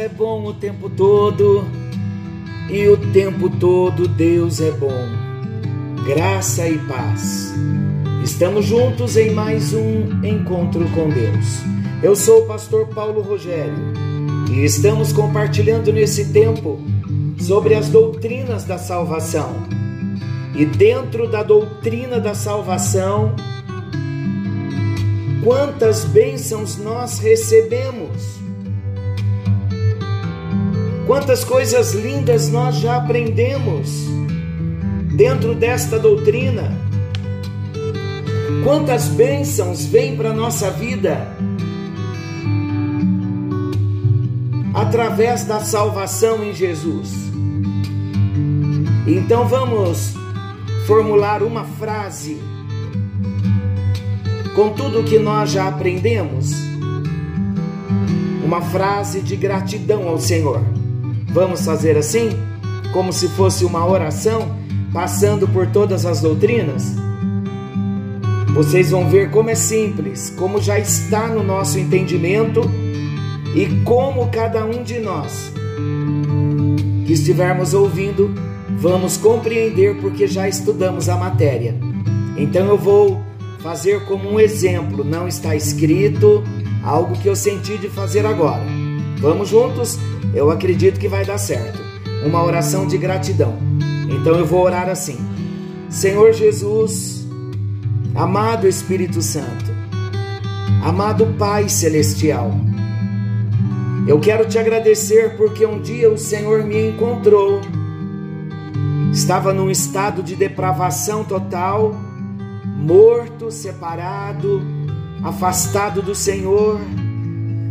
É bom o tempo todo e o tempo todo Deus é bom. Graça e paz. Estamos juntos em mais um encontro com Deus. Eu sou o pastor Paulo Rogério e estamos compartilhando nesse tempo sobre as doutrinas da salvação. E dentro da doutrina da salvação, quantas bênçãos nós recebemos Quantas coisas lindas nós já aprendemos dentro desta doutrina. Quantas bênçãos vêm para a nossa vida através da salvação em Jesus. Então vamos formular uma frase com tudo que nós já aprendemos. Uma frase de gratidão ao Senhor. Vamos fazer assim? Como se fosse uma oração, passando por todas as doutrinas? Vocês vão ver como é simples, como já está no nosso entendimento e como cada um de nós que estivermos ouvindo vamos compreender porque já estudamos a matéria. Então eu vou fazer como um exemplo, não está escrito, algo que eu senti de fazer agora. Vamos juntos? eu acredito que vai dar certo. Uma oração de gratidão. Então eu vou orar assim: Senhor Jesus, amado Espírito Santo, amado Pai Celestial, eu quero te agradecer porque um dia o Senhor me encontrou. Estava num estado de depravação total, morto, separado, afastado do Senhor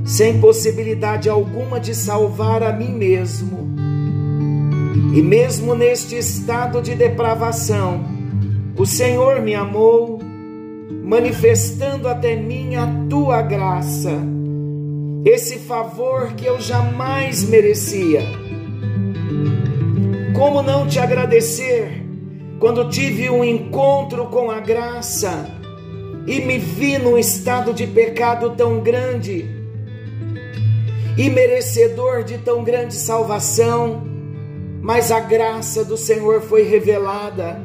sem possibilidade alguma de salvar a mim mesmo. E mesmo neste estado de depravação, o Senhor me amou, manifestando até mim a tua graça, esse favor que eu jamais merecia. Como não te agradecer quando tive um encontro com a graça e me vi num estado de pecado tão grande? E merecedor de tão grande salvação, mas a graça do Senhor foi revelada.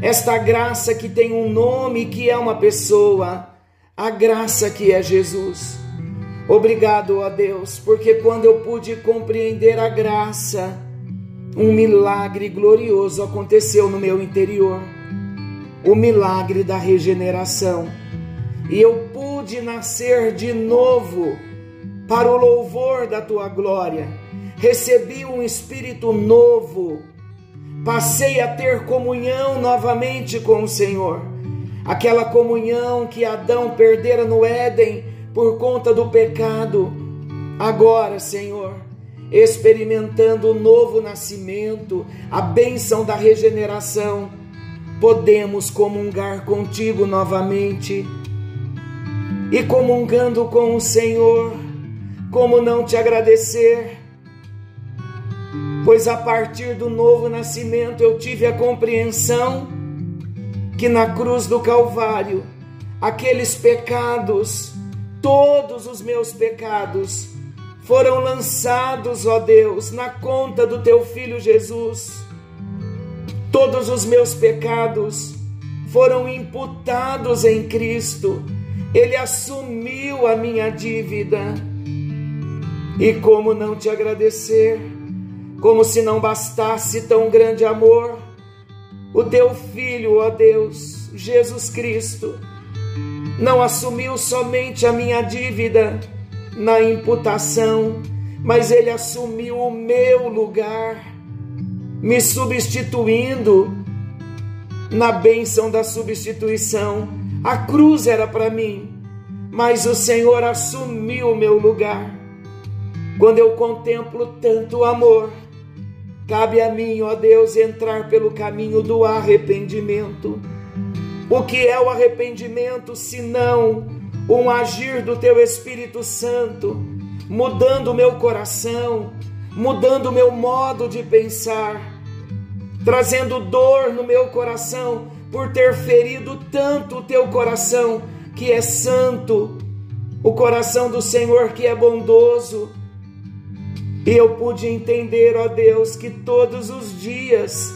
Esta graça que tem um nome, que é uma pessoa, a graça que é Jesus. Obrigado, ó Deus, porque quando eu pude compreender a graça, um milagre glorioso aconteceu no meu interior. O milagre da regeneração. E eu pude nascer de novo para o louvor da tua glória. Recebi um espírito novo. Passei a ter comunhão novamente com o Senhor. Aquela comunhão que Adão perdera no Éden por conta do pecado. Agora, Senhor, experimentando o novo nascimento, a bênção da regeneração, podemos comungar contigo novamente. E comungando com o Senhor, como não te agradecer? Pois a partir do novo nascimento eu tive a compreensão que na cruz do Calvário, aqueles pecados, todos os meus pecados, foram lançados, ó Deus, na conta do teu filho Jesus. Todos os meus pecados foram imputados em Cristo. Ele assumiu a minha dívida e como não te agradecer, como se não bastasse tão grande amor, o teu filho, ó Deus, Jesus Cristo, não assumiu somente a minha dívida na imputação, mas ele assumiu o meu lugar, me substituindo na bênção da substituição. A cruz era para mim, mas o Senhor assumiu o meu lugar. Quando eu contemplo tanto amor, cabe a mim, ó Deus, entrar pelo caminho do arrependimento. O que é o arrependimento senão um agir do teu Espírito Santo, mudando meu coração, mudando meu modo de pensar, trazendo dor no meu coração por ter ferido tanto o teu coração que é santo, o coração do Senhor que é bondoso E eu pude entender, ó Deus, que todos os dias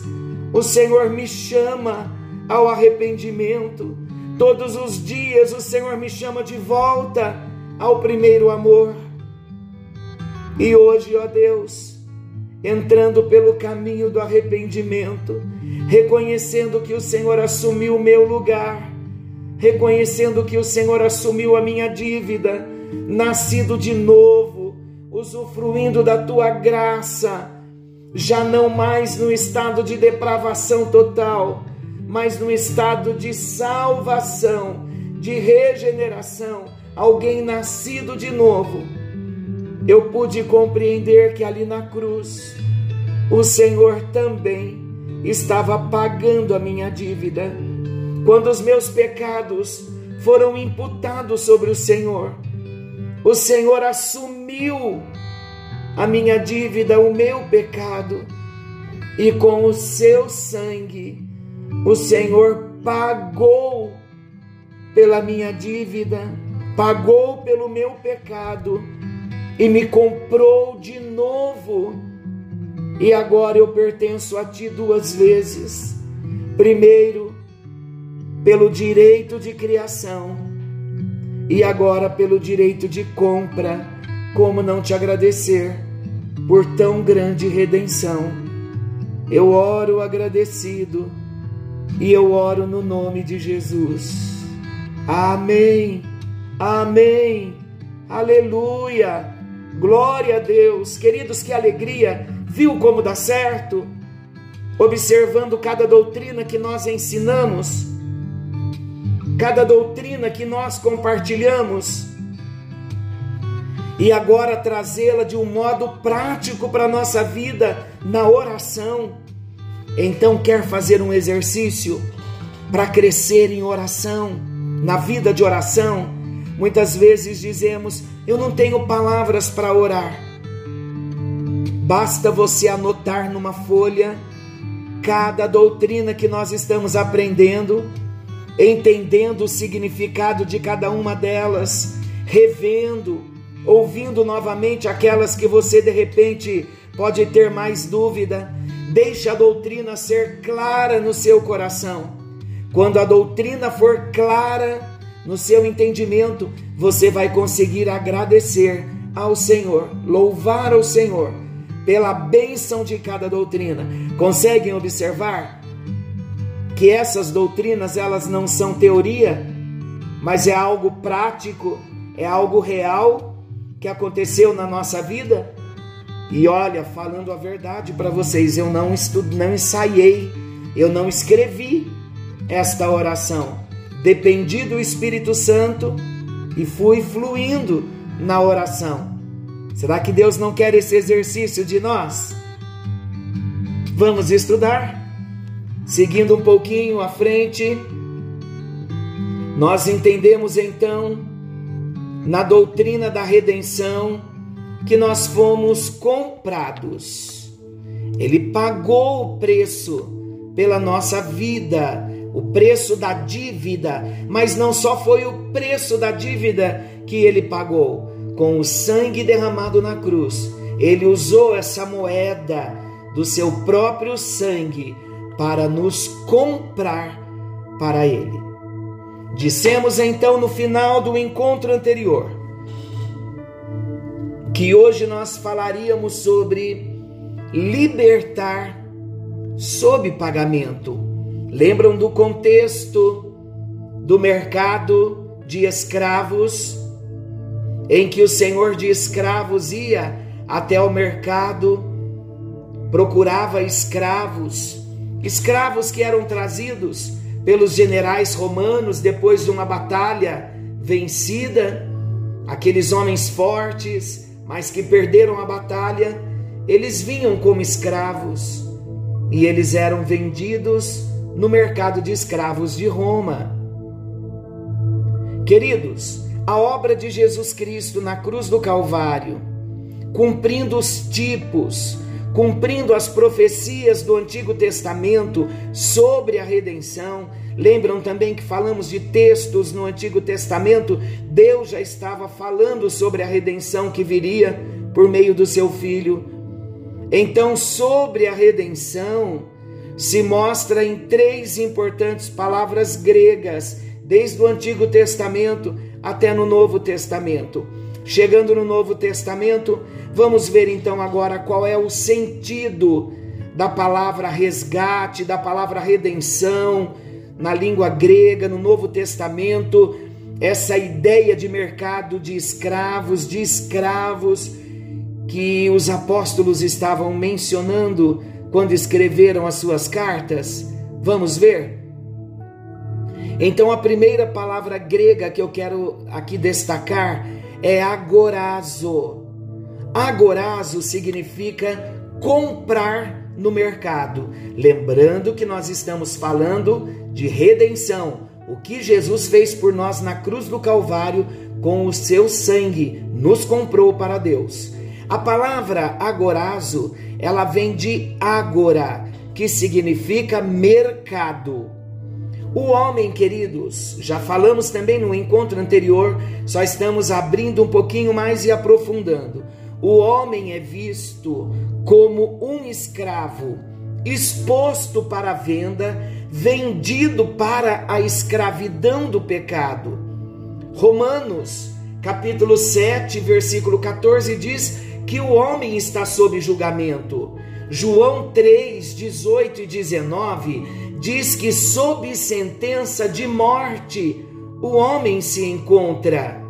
o Senhor me chama ao arrependimento. Todos os dias o Senhor me chama de volta ao primeiro amor. E hoje, ó Deus, entrando pelo caminho do arrependimento, reconhecendo que o Senhor assumiu o meu lugar, reconhecendo que o Senhor assumiu a minha dívida, nascido de novo, usufruindo da tua graça, já não mais no estado de depravação total, mas no estado de salvação, de regeneração, alguém nascido de novo. Eu pude compreender que ali na cruz o Senhor também estava pagando a minha dívida. Quando os meus pecados foram imputados sobre o Senhor, o Senhor assumiu a minha dívida, o meu pecado, e com o seu sangue, o Senhor pagou pela minha dívida, pagou pelo meu pecado e me comprou de novo. E agora eu pertenço a ti duas vezes. Primeiro, pelo direito de criação e agora pelo direito de compra. Como não te agradecer por tão grande redenção? Eu oro agradecido e eu oro no nome de Jesus. Amém. Amém. Aleluia. Glória a Deus. Queridos, que alegria. Viu como dá certo? Observando cada doutrina que nós ensinamos cada doutrina que nós compartilhamos e agora trazê-la de um modo prático para a nossa vida na oração. Então, quer fazer um exercício para crescer em oração, na vida de oração? Muitas vezes dizemos: Eu não tenho palavras para orar. Basta você anotar numa folha cada doutrina que nós estamos aprendendo entendendo o significado de cada uma delas, revendo, ouvindo novamente aquelas que você de repente pode ter mais dúvida. Deixe a doutrina ser clara no seu coração. Quando a doutrina for clara no seu entendimento, você vai conseguir agradecer ao Senhor, louvar ao Senhor pela bênção de cada doutrina. Conseguem observar? Que essas doutrinas elas não são teoria, mas é algo prático, é algo real que aconteceu na nossa vida. E olha, falando a verdade para vocês, eu não estudo, não ensaiei, eu não escrevi esta oração. Dependi do Espírito Santo e fui fluindo na oração. Será que Deus não quer esse exercício de nós? Vamos estudar? Seguindo um pouquinho à frente, nós entendemos então, na doutrina da redenção, que nós fomos comprados. Ele pagou o preço pela nossa vida, o preço da dívida, mas não só foi o preço da dívida que ele pagou, com o sangue derramado na cruz. Ele usou essa moeda do seu próprio sangue para nos comprar para Ele. Dissemos então no final do encontro anterior que hoje nós falaríamos sobre libertar sob pagamento. Lembram do contexto do mercado de escravos, em que o senhor de escravos ia até o mercado, procurava escravos escravos que eram trazidos pelos generais romanos depois de uma batalha vencida, aqueles homens fortes, mas que perderam a batalha, eles vinham como escravos e eles eram vendidos no mercado de escravos de Roma. Queridos, a obra de Jesus Cristo na cruz do Calvário, cumprindo os tipos, cumprindo as profecias do Antigo Testamento sobre a redenção. Lembram também que falamos de textos no Antigo Testamento? Deus já estava falando sobre a redenção que viria por meio do seu filho. Então, sobre a redenção, se mostra em três importantes palavras gregas, desde o Antigo Testamento até no Novo Testamento. Chegando no Novo Testamento, vamos ver então agora qual é o sentido da palavra resgate, da palavra redenção, na língua grega, no Novo Testamento, essa ideia de mercado de escravos, de escravos que os apóstolos estavam mencionando quando escreveram as suas cartas. Vamos ver? Então, a primeira palavra grega que eu quero aqui destacar é agorazo. Agorazo significa comprar no mercado. Lembrando que nós estamos falando de redenção, o que Jesus fez por nós na cruz do Calvário com o seu sangue, nos comprou para Deus. A palavra agorazo, ela vem de agora, que significa mercado. O homem, queridos, já falamos também no encontro anterior, só estamos abrindo um pouquinho mais e aprofundando. O homem é visto como um escravo, exposto para a venda, vendido para a escravidão do pecado. Romanos, capítulo 7, versículo 14 diz que o homem está sob julgamento. João 3, 18 e 19 diz que sob sentença de morte o homem se encontra.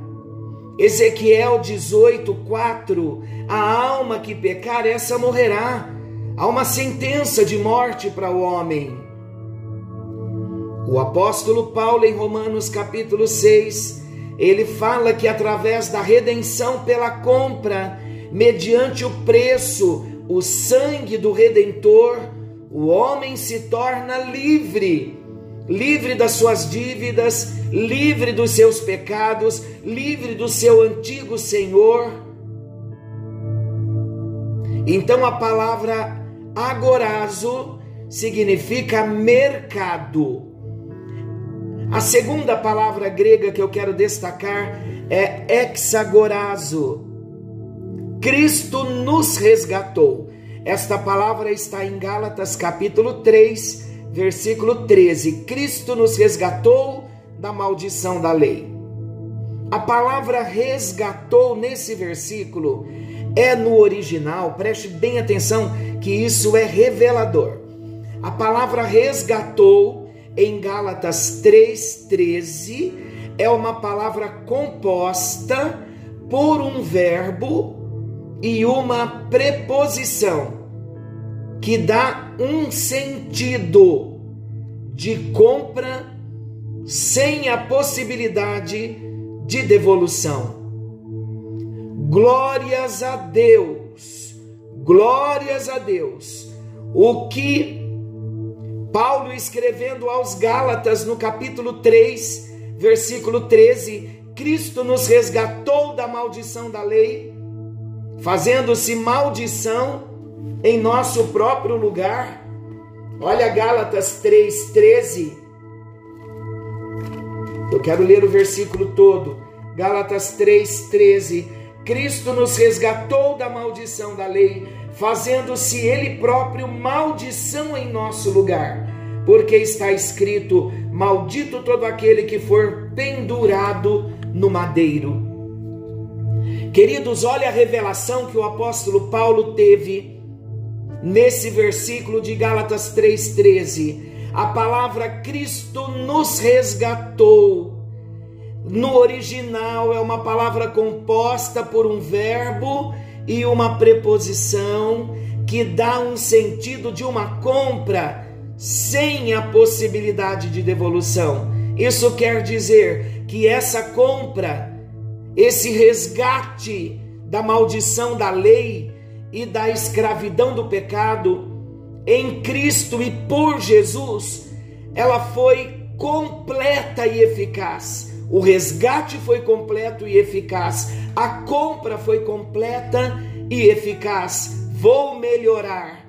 Ezequiel 18, 4: A alma que pecar, essa morrerá. Há uma sentença de morte para o homem. O apóstolo Paulo, em Romanos capítulo 6, ele fala que através da redenção pela compra, mediante o preço, o sangue do redentor, o homem se torna livre, livre das suas dívidas, livre dos seus pecados, livre do seu antigo senhor. Então a palavra agorazo significa mercado. A segunda palavra grega que eu quero destacar é hexagorazo. Cristo nos resgatou. Esta palavra está em Gálatas capítulo 3, versículo 13. Cristo nos resgatou da maldição da lei. A palavra resgatou nesse versículo é no original, preste bem atenção que isso é revelador. A palavra resgatou em Gálatas 3:13 é uma palavra composta por um verbo e uma preposição que dá um sentido de compra sem a possibilidade de devolução. Glórias a Deus, glórias a Deus. O que Paulo escrevendo aos Gálatas no capítulo 3, versículo 13, Cristo nos resgatou da maldição da lei fazendo-se maldição em nosso próprio lugar. Olha Gálatas 3:13. Eu quero ler o versículo todo. Gálatas 3:13. Cristo nos resgatou da maldição da lei, fazendo-se ele próprio maldição em nosso lugar. Porque está escrito: Maldito todo aquele que for pendurado no madeiro. Queridos, olha a revelação que o apóstolo Paulo teve nesse versículo de Gálatas 3,13. A palavra Cristo nos resgatou. No original é uma palavra composta por um verbo e uma preposição que dá um sentido de uma compra sem a possibilidade de devolução. Isso quer dizer que essa compra esse resgate da maldição da lei e da escravidão do pecado em Cristo e por Jesus, ela foi completa e eficaz. O resgate foi completo e eficaz. A compra foi completa e eficaz. Vou melhorar.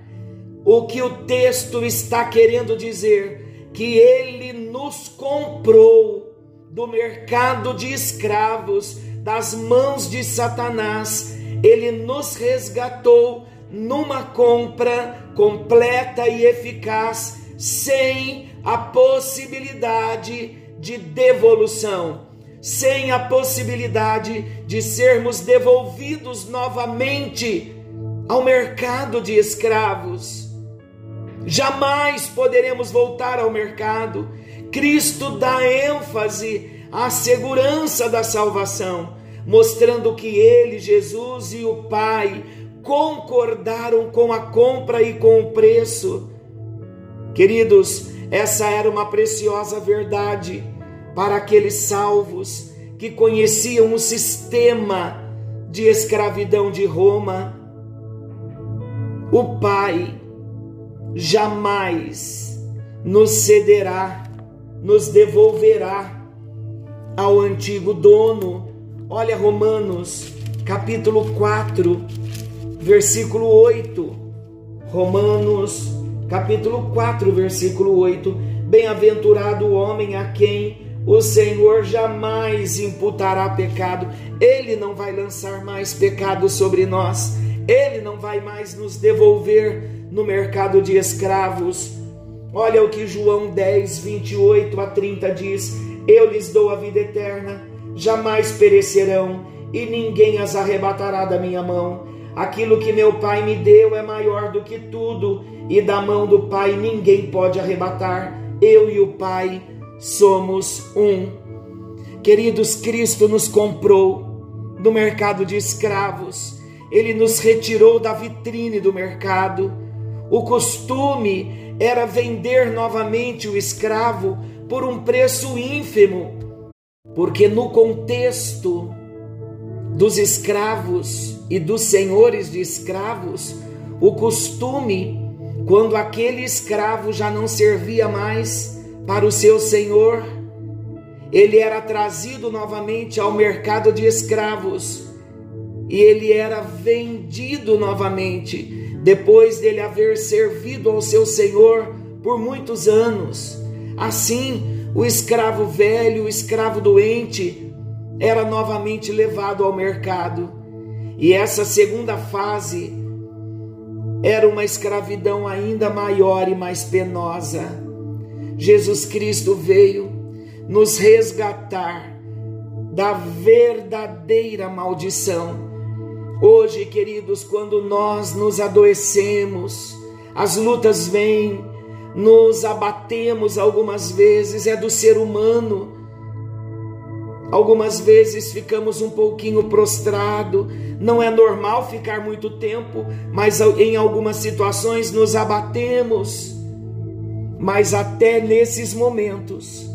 O que o texto está querendo dizer que ele nos comprou do mercado de escravos das mãos de Satanás, ele nos resgatou numa compra completa e eficaz, sem a possibilidade de devolução, sem a possibilidade de sermos devolvidos novamente ao mercado de escravos. Jamais poderemos voltar ao mercado. Cristo dá ênfase à segurança da salvação, mostrando que ele, Jesus e o Pai concordaram com a compra e com o preço. Queridos, essa era uma preciosa verdade para aqueles salvos que conheciam o sistema de escravidão de Roma. O Pai jamais nos cederá, nos devolverá ao antigo dono. Olha Romanos, capítulo 4, versículo 8. Romanos, capítulo 4, versículo 8. Bem-aventurado o homem a quem o Senhor jamais imputará pecado. Ele não vai lançar mais pecado sobre nós. Ele não vai mais nos devolver no mercado de escravos. Olha o que João 10, 28 a 30 diz: Eu lhes dou a vida eterna, jamais perecerão, e ninguém as arrebatará da minha mão. Aquilo que meu Pai me deu é maior do que tudo, e da mão do Pai ninguém pode arrebatar. Eu e o Pai somos um. Queridos, Cristo nos comprou no mercado de escravos, ele nos retirou da vitrine do mercado. O costume era vender novamente o escravo por um preço ínfimo, porque no contexto dos escravos e dos senhores de escravos, o costume, quando aquele escravo já não servia mais para o seu senhor, ele era trazido novamente ao mercado de escravos e ele era vendido novamente, depois dele haver servido ao seu senhor por muitos anos. Assim, o escravo velho, o escravo doente, era novamente levado ao mercado. E essa segunda fase era uma escravidão ainda maior e mais penosa. Jesus Cristo veio nos resgatar da verdadeira maldição. Hoje, queridos, quando nós nos adoecemos, as lutas vêm, nos abatemos algumas vezes, é do ser humano Algumas vezes ficamos um pouquinho prostrado, não é normal ficar muito tempo, mas em algumas situações nos abatemos. Mas até nesses momentos,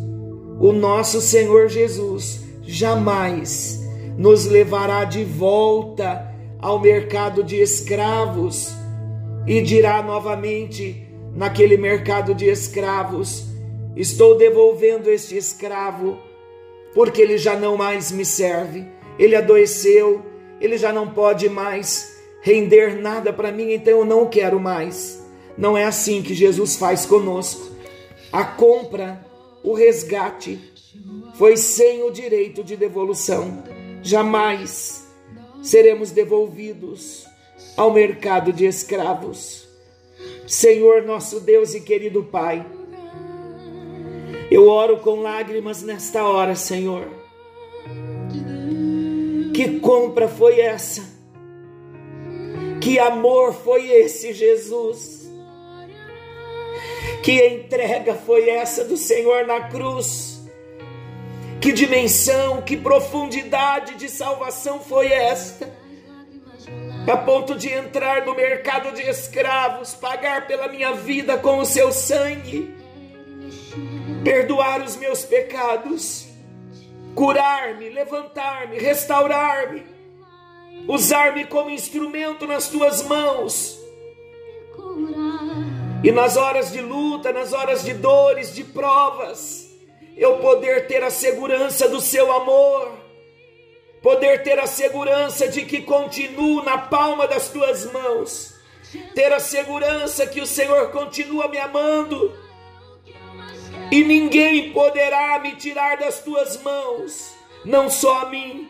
o nosso Senhor Jesus jamais nos levará de volta ao mercado de escravos e dirá novamente naquele mercado de escravos: Estou devolvendo este escravo porque ele já não mais me serve, ele adoeceu, ele já não pode mais render nada para mim, então eu não quero mais. Não é assim que Jesus faz conosco. A compra, o resgate, foi sem o direito de devolução. Jamais seremos devolvidos ao mercado de escravos. Senhor nosso Deus e querido Pai, eu oro com lágrimas nesta hora, Senhor. Que compra foi essa? Que amor foi esse, Jesus? Que entrega foi essa do Senhor na cruz? Que dimensão, que profundidade de salvação foi esta? A ponto de entrar no mercado de escravos, pagar pela minha vida com o seu sangue perdoar os meus pecados, curar-me, levantar-me, restaurar-me, usar-me como instrumento nas tuas mãos. E nas horas de luta, nas horas de dores, de provas, eu poder ter a segurança do seu amor, poder ter a segurança de que continuo na palma das tuas mãos, ter a segurança que o Senhor continua me amando. E ninguém poderá me tirar das tuas mãos, não só a mim,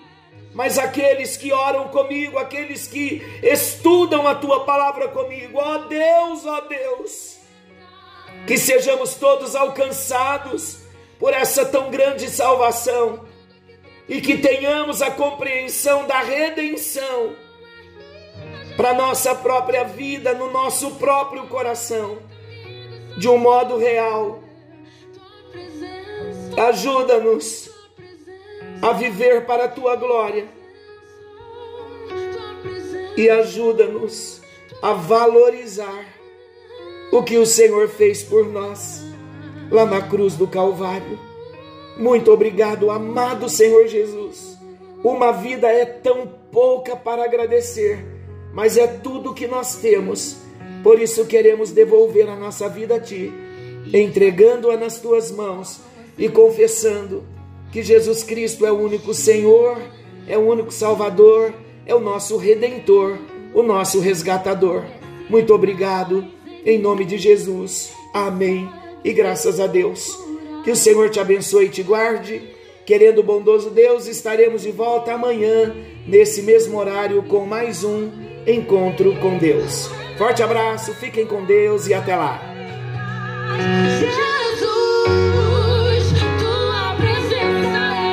mas aqueles que oram comigo, aqueles que estudam a tua palavra comigo, ó Deus, ó Deus, que sejamos todos alcançados por essa tão grande salvação e que tenhamos a compreensão da redenção para nossa própria vida, no nosso próprio coração, de um modo real. Ajuda-nos a viver para a tua glória e ajuda-nos a valorizar o que o Senhor fez por nós lá na cruz do Calvário. Muito obrigado, amado Senhor Jesus. Uma vida é tão pouca para agradecer, mas é tudo que nós temos. Por isso queremos devolver a nossa vida a Ti, entregando-a nas Tuas mãos e confessando que Jesus Cristo é o único Senhor, é o único Salvador, é o nosso Redentor, o nosso resgatador. Muito obrigado, em nome de Jesus. Amém. E graças a Deus. Que o Senhor te abençoe e te guarde. Querendo o bondoso Deus, estaremos de volta amanhã, nesse mesmo horário, com mais um encontro com Deus. Forte abraço, fiquem com Deus e até lá. Jesus.